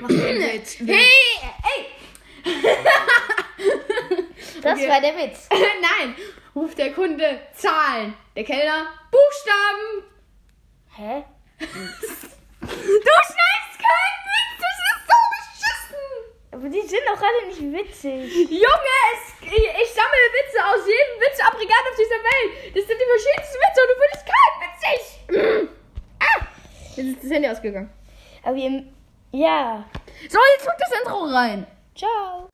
Mach den Witz. Hey, ey! Das Okay. war der Witz. Nein! Ruft der Kunde Zahlen. Der Kellner Buchstaben. Hä? Du schneidest keinen Witz! Das ist so beschissen! Aber die sind doch alle nicht witzig. Junge, es, ich, ich sammle Witze aus jedem Witzaggregat auf dieser Welt. Das sind die verschiedensten Witze und du findest keinen witzig. Ah! Jetzt ist das Handy ausgegangen. Aber wir. Ja. So, jetzt kommt das Intro rein. Ciao.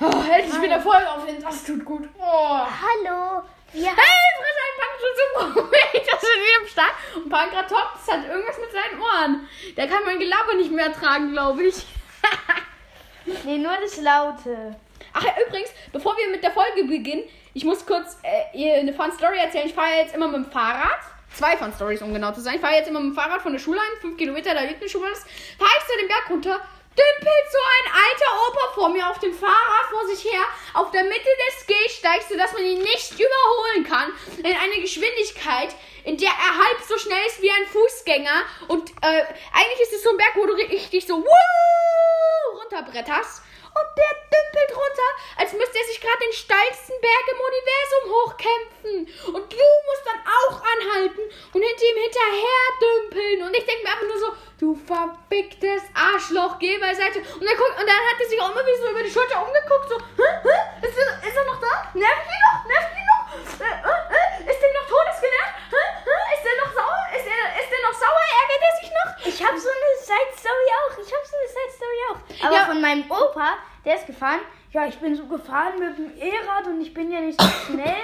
Oh, endlich wieder Folgeaufnehmen. Das tut gut. Oh. Hallo. Wir Hey, frisch ein Packschutz im Das ist wieder am Start. Und Pankratops hat irgendwas mit seinen Ohren. Der kann mein Gelaber nicht mehr tragen, glaube ich. Nee, nur das Laute. Ach ja, übrigens, bevor wir mit der Folge beginnen, ich muss kurz äh, eine Fun Story erzählen. Ich fahre jetzt immer mit dem Fahrrad. Zwei Fun Stories, um genau zu sein. Ich fahre jetzt immer mit dem Fahrrad von der Schule ein, fünf Kilometer, da liegt eine Schule. Fahre ich so den Berg runter, dümpelt so ein alter Opa vor mir auf dem Fahrrad vor sich her, auf der Mitte des Gehsteigs, sodass man ihn nicht überholen kann, in eine Geschwindigkeit, in der er halb so schnell ist wie ein Fußgänger. Und äh, eigentlich ist es so ein Berg, wo du richtig so wuh, runterbretterst. Und der dümpelt runter, als müsste er sich gerade den steilsten Berg im Universum hochkämpfen. Und du musst dann auch anhalten und hinter ihm hinterher dümpeln. Und ich denke mir einfach nur so, du verbicktes Arschloch, geh beiseite. Und dann, guck, und dann hat er sich auch immer wieder so über die Schulter umgeguckt, so, hä, hä, ist, er, ist er noch da? Nervt ihn noch? Nervt ihn noch? Äh, äh, äh, ist der noch todesgenervt? Hä, hä, ist der noch sauer? Ist der, ist der noch sauer? Ärgert er sich noch? Ich habe so eine Side-Story auch. Ich habe so eine Side-Story auch. Aber Ja. von meinem Opa, der ist gefahren. Ja, ich bin so gefahren mit dem E-Rad und ich bin ja nicht so schnell.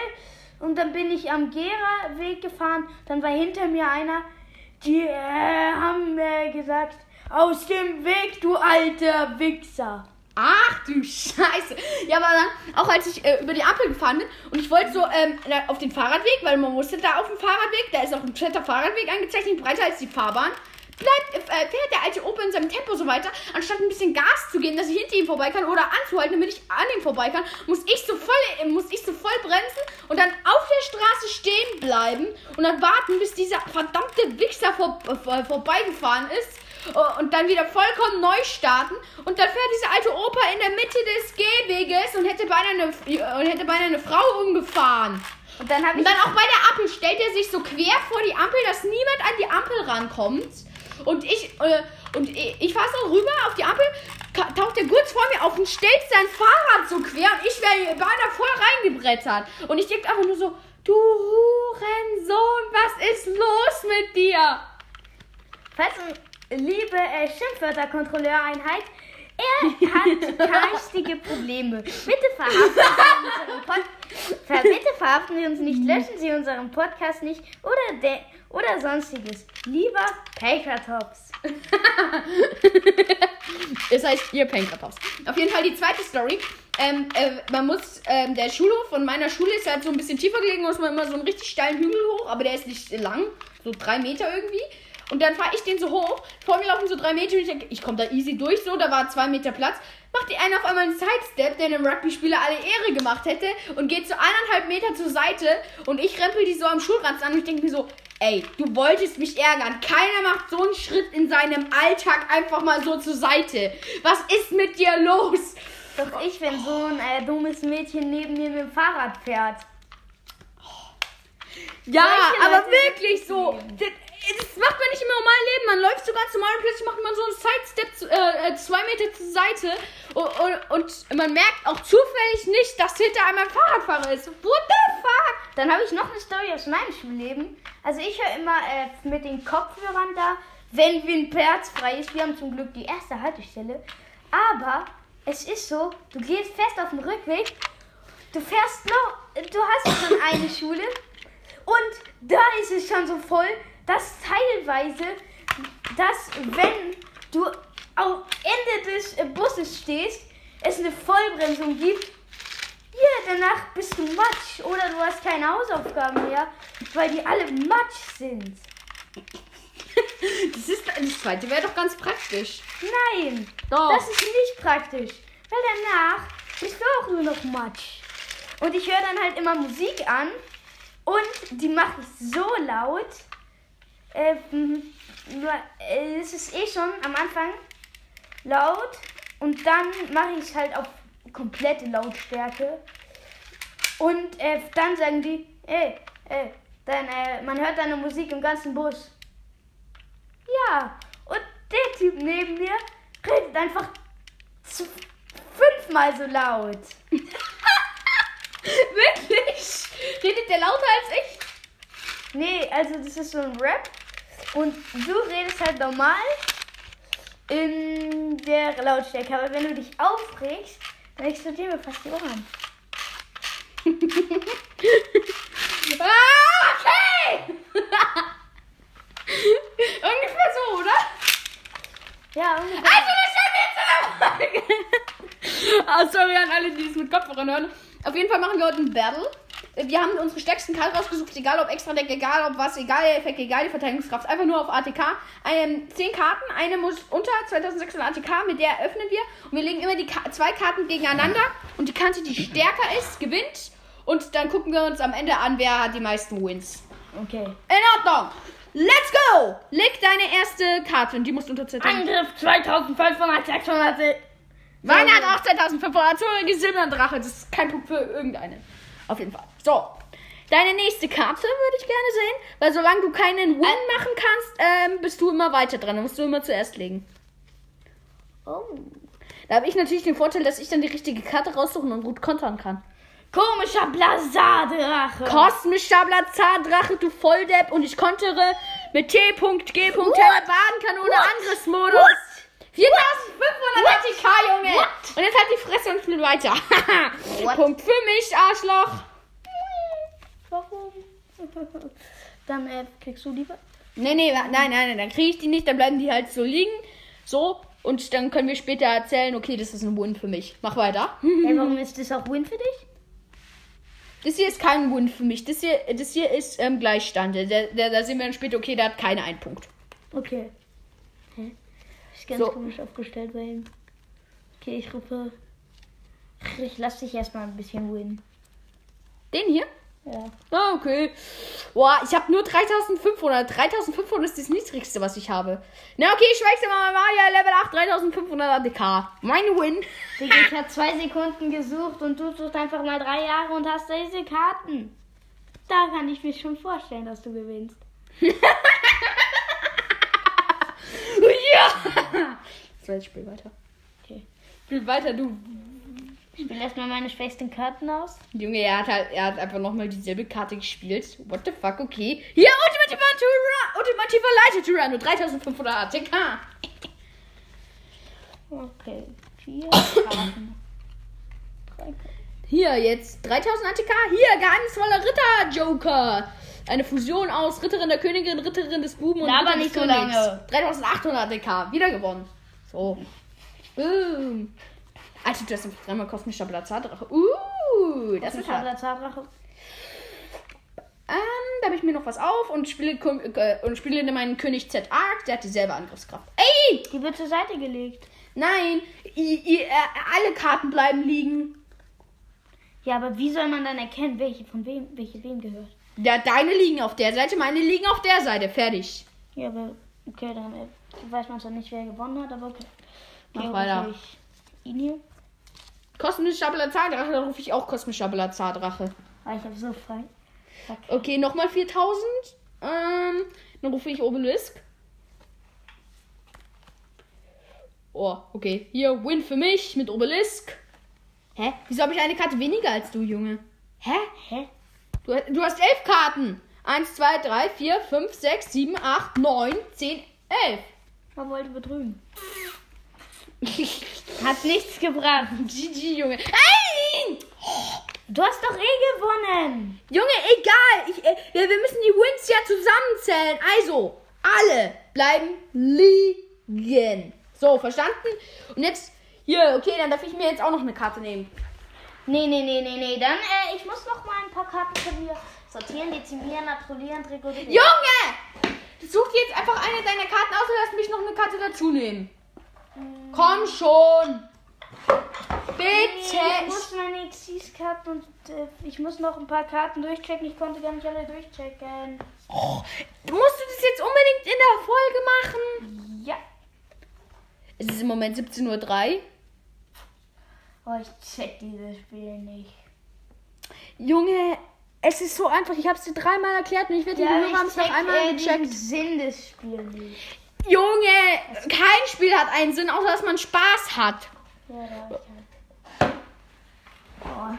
Und dann bin ich am Gera-Weg gefahren. Dann war hinter mir einer, die äh, haben äh, gesagt, aus dem Weg, du alter Wichser. Ach du Scheiße. Ja, aber dann, auch als ich äh, über die Ampel gefahren bin und ich wollte so ähm, auf den Fahrradweg, weil man musste da auf dem Fahrradweg, da ist auch ein fetter Fahrradweg angezeichnet, breiter als die Fahrbahn. Bleibt, äh, fährt der alte Opa in seinem Tempo so weiter, anstatt ein bisschen Gas zu geben, dass ich hinter ihm vorbei kann oder anzuhalten, damit ich an ihm vorbei kann, muss ich so voll, äh, muss ich so voll bremsen und dann auf der Straße stehen bleiben und dann warten, bis dieser verdammte Wichser vor, äh, vorbeigefahren ist äh, und dann wieder vollkommen neu starten und dann fährt dieser alte Opa in der Mitte des Gehweges und hätte beinahe eine, äh, und hätte beinahe eine Frau umgefahren. Und dann Und dann auch bei der Ampel stellt er sich so quer vor die Ampel, dass niemand an die Ampel rankommt. Und ich, äh, und ich, ich fahre so rüber auf die Ampel, taucht er kurz vor mir auf und stellt sein Fahrrad so quer und ich wäre beinahe voll reingebrettert. Und ich denke einfach nur so, du Hurensohn, was ist los mit dir? Falls, liebe äh, Schimpfwörterkontrolleureinheit, er hat geistige Probleme. Bitte verhaften Sie unseren Pod Ver bitte verhaften Sie uns nicht, löschen Sie unseren Podcast nicht oder, de oder sonstiges. Lieber Papertops. Das heißt, ihr Pankrathaus. Auf jeden Fall die zweite Story. Ähm, äh, man muss, ähm, der Schulhof von meiner Schule ist halt so ein bisschen tiefer gelegen, muss man immer so einen richtig steilen Hügel hoch, aber der ist nicht lang, so drei Meter irgendwie. Und dann fahre ich den so hoch, vor mir laufen so drei Meter und ich denke, ich komme da easy durch, so, da war zwei Meter Platz. Macht die eine auf einmal einen Sidestep, der dem Rugby-Spieler alle Ehre gemacht hätte und geht so eineinhalb Meter zur Seite und ich rempel die so am Schulranz an und ich denke mir so, ey, du wolltest mich ärgern. Keiner macht so einen Schritt in seinem Alltag einfach mal so zur Seite. Was ist mit dir los? Doch ich, wenn so ein äh, dummes Mädchen neben mir mit dem Fahrrad fährt. Ja, aber wirklich so. Das, macht man nicht im normalen Leben. Man läuft so ganz normal und plötzlich macht man so einen Sidestep zu, äh, äh, zwei Meter zur Seite und, und, und man merkt auch zufällig nicht, dass hinter einem ein Fahrradfahrer ist. What the fuck? Dann habe ich noch eine Story aus meinem Schulleben. Also ich höre immer äh, mit den Kopfhörern da, wenn ein Platz frei ist. Wir haben zum Glück die erste Haltestelle. Aber es ist so, du gehst fest auf dem Rückweg, du fährst noch, du hast schon eine Schule und da ist es schon so voll, dass teilweise, dass wenn du am Ende des Busses stehst, es eine Vollbremsung gibt ja, danach bist du Matsch oder du hast keine Hausaufgaben mehr, weil die alle Matsch sind. Das, ist, das zweite wäre doch ganz praktisch. Nein, Doch. das ist nicht praktisch, weil danach bist du auch nur noch Matsch. Und ich höre dann halt immer Musik an und die mache ich so laut Äh, nur, äh, es ist eh schon am Anfang laut und dann mache ich es halt auf komplette Lautstärke. Und äh, dann sagen die, ey, ey, dann, äh, man hört deine Musik im ganzen Bus. Ja, und der Typ neben mir redet einfach fünfmal so laut. Wirklich? Redet der lauter als ich? Nee, also das ist so ein Rap. Und du redest halt normal in der Lautstärke. Aber wenn du dich aufregst, dann explodieren mir fast die Ohren. Ah, okay! Ungefähr so, oder? Ja, ungefähr. Also, das ist jetzt Ah, sorry an alle, die es mit Kopfhörern hören. Auf jeden Fall machen wir heute ein Battle. Wir haben unsere stärksten Karten rausgesucht, egal ob extra Deck, egal ob was, egal der Effekt, egal die Verteidigungskraft. Einfach nur auf ATK. Ähm, zehn Karten, eine muss unter 2600 ATK, mit der öffnen wir. Und wir legen immer die Ka zwei Karten gegeneinander. Und die Karte, die stärker ist, gewinnt. Und dann gucken wir uns am Ende an, wer hat die meisten Wins. Okay. In Ordnung. Let's go! Leg deine erste Karte und die musst du unter 2000. Angriff 2500, 600. Meine hat auch 2500. So ein Drache. Das ist kein Punkt für irgendeinen. Auf jeden Fall. So. Deine nächste Karte würde ich gerne sehen. Weil solange du keinen Win machen kannst, ähm, bist du immer weiter dran. Da musst du immer zuerst legen. Oh. Da habe ich natürlich den Vorteil, dass ich dann die richtige Karte raussuchen und gut kontern kann. Komischer Blazadrache. Kosmischer Blazadrache, du Volldepp. Und ich kontere mit T.G. Badenkanone Angriffsmodus. 4500 ATK, Junge. What? Und jetzt halt die Fresse und spiel weiter. Punkt für mich, Arschloch. Warum? Dann äh, kriegst du lieber. Nee, nee, nein, nein, nein, dann kriege ich die nicht, dann bleiben die halt so liegen. So. Und dann können wir später erzählen, okay, das ist ein Win für mich. Mach weiter. Hey, warum ist das auch Win für dich? Das hier ist kein Win für mich. Das hier, das hier ist ähm, Gleichstand. Da, da, da sehen wir dann später, okay, der hat keine einen Punkt. Okay. Hä? Ist ganz So. komisch aufgestellt bei ihm. Okay, ich rufe. Ich lass dich erstmal ein bisschen win. Den hier? Ja. Ah, okay. Boah, ich habe nur 3500. 3500 ist das niedrigste, was ich habe. Na, okay, ich wechsle mal Maria Level 8, 3500 ADK. Mein Win. Digga, ich habe zwei Sekunden gesucht und du suchst einfach mal drei Jahre und hast diese Karten. Da kann ich mir schon vorstellen, dass du gewinnst. ja! So, jetzt spiel weiter. Spiel weiter, du. Ich spiele erstmal meine schwächsten Karten aus. Junge, er hat halt, er hat einfach nochmal dieselbe Karte gespielt. What the fuck, okay. Hier, ultimativer Tyrann, ultimativer Leiter Tyranno, 3500 ATK. Okay. Vier Karten. Hier, jetzt 3000 ATK. Hier, geheimnisvoller Ritter Joker. Eine Fusion aus Ritterin der Königin, Ritterin des Buben und Ritter nicht so lange. 3800 ATK. Wieder gewonnen. So. Boom. Alter, du hast einfach dreimal kosmischer Blazadrache. Uh, das ist hart. Blazadrache. Ähm, da habe ich mir noch was auf und spiele, äh, und spiele meinen König Z Arc. Der hat dieselbe Angriffskraft. Ey! Die wird zur Seite gelegt. Nein! I, I, äh, alle Karten bleiben liegen. Ja, aber wie soll man dann erkennen, welche von wem, welche wem gehört? Ja, deine liegen auf der Seite, meine liegen auf der Seite. Fertig. Ja, aber okay, dann äh, weiß man zwar nicht, wer gewonnen hat, aber okay. Mach okay, weiter. hier. Kosmischer Blazadrache, dann rufe ich auch kosmischer Blazadrache. Ah, ich habe so frei. Fuck. Okay, nochmal 4000. Ähm, dann rufe ich Obelisk. Oh, okay. Hier, Win für mich mit Obelisk. Hä? Wieso habe ich eine Karte weniger als du, Junge? Hä? Hä? Du, du hast elf Karten. Eins, zwei, drei, vier, fünf, sechs, sieben, acht, neun, zehn, elf. Man wollte betrügen. Hat nichts gebracht. GG, Junge. Nein! Du hast doch eh gewonnen. Junge, egal. Ich, äh, wir müssen die Wins ja zusammenzählen. Also, alle bleiben liegen. So, verstanden? Und jetzt, hier, okay, dann darf ich mir jetzt auch noch eine Karte nehmen. Nee, nee, nee, nee, nee. Dann, äh, ich muss noch mal ein paar Karten von dir sortieren, dezimieren, naturalieren, trikodieren. Junge! Such dir jetzt einfach eine deiner Karten aus und lass mich noch eine Karte dazu nehmen. Komm schon! Bitte! ich muss meine XCs-Karten und äh, ich muss noch ein paar Karten durchchecken. Ich konnte gar nicht alle durchchecken. Oh, musst du das jetzt unbedingt in der Folge machen? Ja. Es ist im Moment 17.03 Uhr. Oh, ich check dieses Spiel nicht. Junge, es ist so einfach. Ich habe es dir dreimal erklärt und ich werde ja, dir nur noch einmal äh, gecheckt. Sinn des Spiels. Junge, kein Spiel hat einen Sinn, außer dass man Spaß hat. Ja, da hab ich halt. Oh.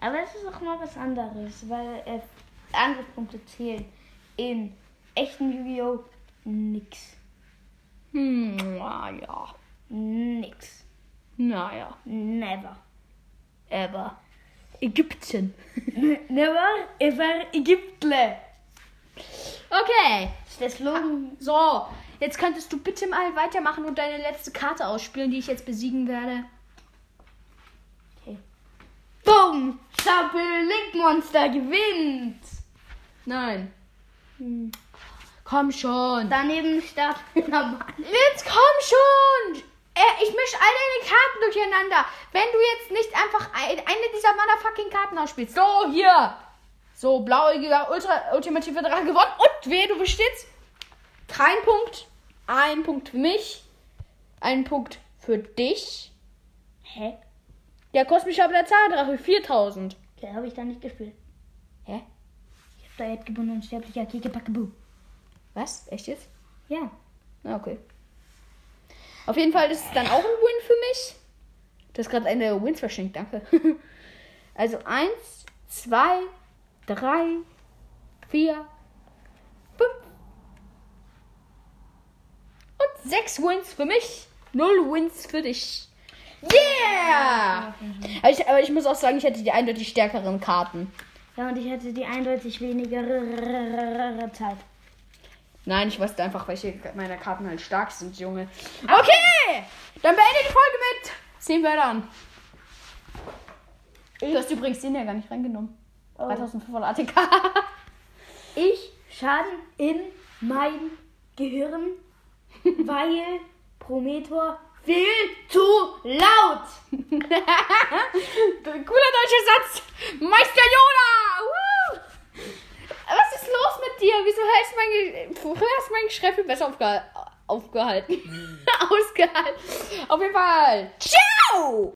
Aber es ist auch mal was anderes, weil äh, Angriffspunkte zählen. In echten Yu-Gi-Oh! nix. Hm, naja. Nix. Naja. Never. Ever. Ägypten. Never ever Ägyptle. Okay. Ist der Slogan? So, jetzt könntest du bitte mal weitermachen und deine letzte Karte ausspielen, die ich jetzt besiegen werde. Okay. Boom! Stapel Link Monster gewinnt! Nein. Komm schon. Daneben Stapel normal. Jetzt komm schon! Äh, ich mische all deine Karten durcheinander. Wenn du jetzt nicht einfach ein, eine dieser motherfucking Karten ausspielst. So, hier. So, blauäugiger Ultra ultimative Drache gewonnen. Und wer du bist jetzt? Kein Punkt. Ein Punkt für mich. Ein Punkt für dich. Hä? Der kosmische Drache 4000. Okay, habe ich da nicht gespielt. Hä? Ich hab da jetzt gewonnen, unsterblicher. Was? Echt jetzt? Ja. Na, okay. Auf jeden Fall ist es dann auch ein Win für mich. Du hast gerade eine Wins verschenkt, danke. Also eins, zwei, drei, vier, fünf und sechs Wins für mich. Null Wins für dich. Yeah! Aber ich, aber ich muss auch sagen, ich hätte die eindeutig stärkeren Karten. Ja, und ich hatte die eindeutig weniger Zeit. Nein, ich wusste einfach, welche meiner Karten halt stark sind, Junge. Okay! Dann beende die Folge mit 10 Wörtern. Du hast übrigens den ja gar nicht reingenommen. Oh. 3500 ATK. Ich Schaden in mein Gehirn, weil Prometor viel zu laut. Cooler deutscher Satz. Meister Yoda. Woo! Was ist los mit dir? Wieso du mein, Ge hast mein Geschrei viel besser aufgeha aufgehalten? Ausgehalten. Auf jeden Fall. Ciao!